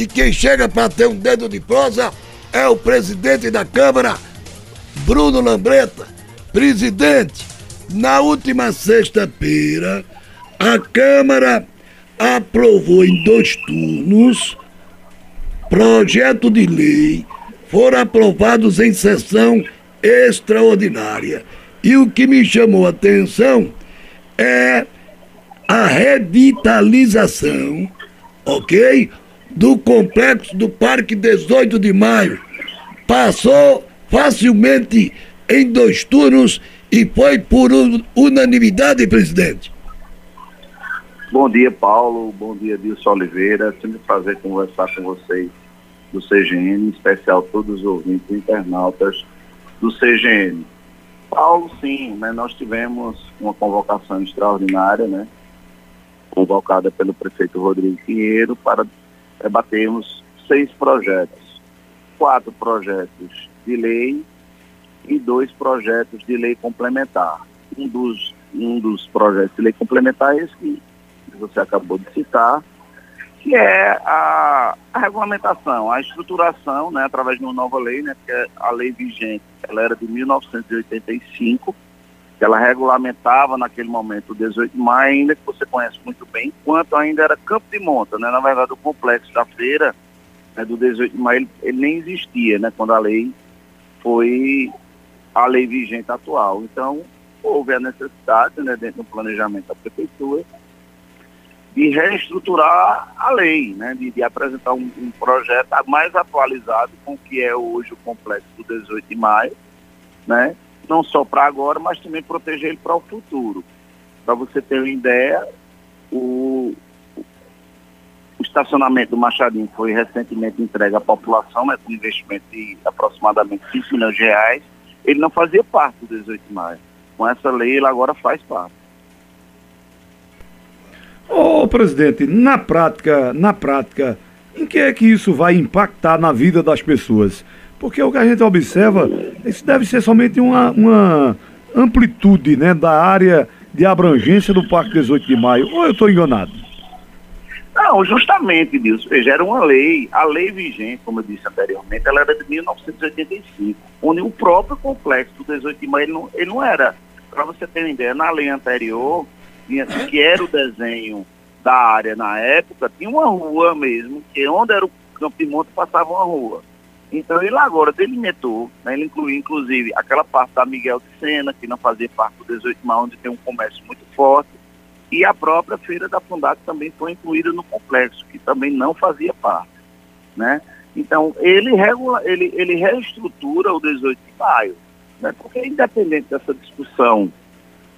E quem chega para ter um dedo de prosa é o presidente da Câmara, Bruno Lambreta. Presidente, na última sexta-feira, a Câmara aprovou em dois turnos projeto de lei foram aprovados em sessão extraordinária. E o que me chamou a atenção é a revitalização, ok? Do complexo do Parque 18 de Maio. Passou facilmente em dois turnos e foi por unanimidade, presidente. Bom dia, Paulo. Bom dia, Dilson Oliveira. Sempre um prazer conversar com vocês do CGN, em especial todos os ouvintes internautas do CGN. Paulo, sim, né, nós tivemos uma convocação extraordinária, né, convocada pelo prefeito Rodrigo Pinheiro para debatermos seis projetos, quatro projetos de lei e dois projetos de lei complementar. Um dos, um dos projetos de lei complementar é esse que você acabou de citar, que é a, a, regulamentação, a estruturação, né, através de uma nova lei, né, que é a lei vigente, ela era de 1985, que ela regulamentava naquele momento o 18 de maio, ainda que você conhece muito bem, enquanto ainda era campo de monta, né, na verdade o complexo da feira né, do 18 de maio, ele, ele, nem existia, né, quando a lei foi a lei vigente atual. Então, houve a necessidade, né, dentro do planejamento da prefeitura, de reestruturar a lei, né, de, de apresentar um, um, projeto mais atualizado com o que é hoje o complexo do 18 de maio, né, não só para agora, mas também proteger ele para o futuro. Para você ter uma ideia, o, o estacionamento do Machadinho foi recentemente entregue à população, né, com investimento de aproximadamente 5 milhões de reais. Ele não fazia parte do 18 de maio. Com essa lei, ele agora faz parte. Ô, presidente, na prática, na prática, em que é que isso vai impactar na vida das pessoas? Porque o que a gente observa, isso deve ser somente uma, uma amplitude né, da área de abrangência do Parque 18 de Maio. Ou eu estou enganado? Não, justamente disso. Veja, era uma lei, a lei vigente, como eu disse anteriormente, ela era de 1985, onde o próprio complexo do 18 de maio ele não, ele não era. Para você ter uma ideia, na lei anterior, tinha, que era o desenho da área na época, tinha uma rua mesmo, que onde era o Campo de Monte passava uma rua. Então ele agora delimitou, né, ele incluiu inclusive aquela parte da Miguel de Sena, que não fazia parte do 18 de maio, onde tem um comércio muito forte, e a própria Feira da Fundac também foi incluída no complexo, que também não fazia parte. Né? Então ele, regula, ele, ele reestrutura o 18 de maio, né? porque independente dessa discussão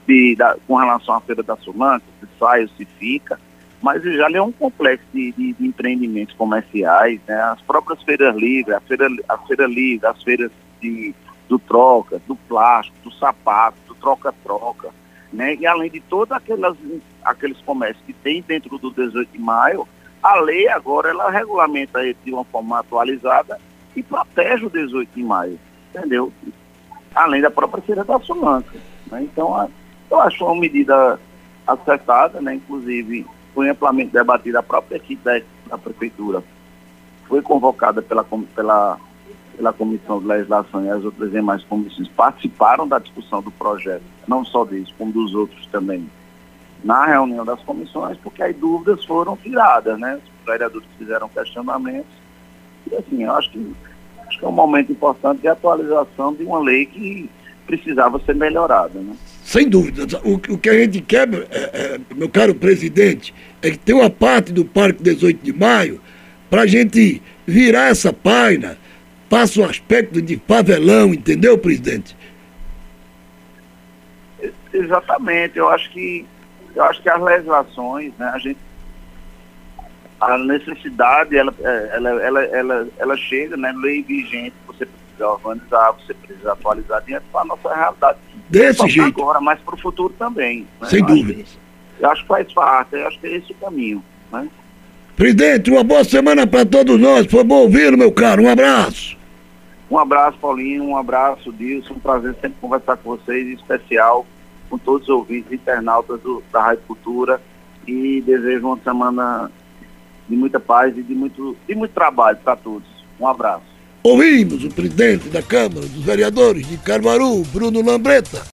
de, da, com relação à Feira da Sulanca, se sai ou se fica, mas já é um complexo de, de, de, empreendimentos comerciais, né? as próprias feiras livres, a feira, a feira livre, as feiras de, do troca, do plástico, do sapato, do troca-troca, né? e além de todos aqueles comércios que tem dentro do 18 de maio, a lei agora ela regulamenta ele de uma forma atualizada e protege o 18 de maio, entendeu? Além da própria feira da Sulanca. Né? Então, eu acho uma medida acertada, né? inclusive foi amplamente debatida a própria equipe da, da prefeitura. Foi convocada pela, pela, pela Comissão de Legislação e as outras demais comissões participaram da discussão do projeto, não só desse, como dos outros também, na reunião das comissões, porque aí dúvidas foram tiradas, né? Os vereadores fizeram questionamentos. E assim, eu acho que, acho que é um momento importante de atualização de uma lei que precisava ser melhorada, né? Sem dúvida. O, o que a gente quer, é, é, meu caro presidente, é que tem uma parte do Parque 18 de Maio para a gente virar essa página, passa o aspecto de favelão, entendeu, presidente? Exatamente. Eu acho que eu acho que as legislações, né, a gente a necessidade ela, é, ela, ela, ela, ela chega, né, lei vigente, precisa organizar, você precisa atualizar diante da nossa realidade Desse jeito. Agora, mas para o futuro também. Né? Sem dúvida. eu acho que faz parte, eu acho que é esse o caminho. Né? Presidente, uma boa semana para todos nós. Foi bom ouvir, meu caro. Um abraço. Um abraço, Paulinho. Um abraço, Dilson. Um prazer sempre conversar com vocês, em especial com todos os ouvintes internautas do, da Rádio Cultura. E desejo uma semana de muita paz e de muito, de muito trabalho para todos. Um abraço. Ouvimos o presidente da Câmara dos Vereadores de Caruaru, Bruno Lambreta.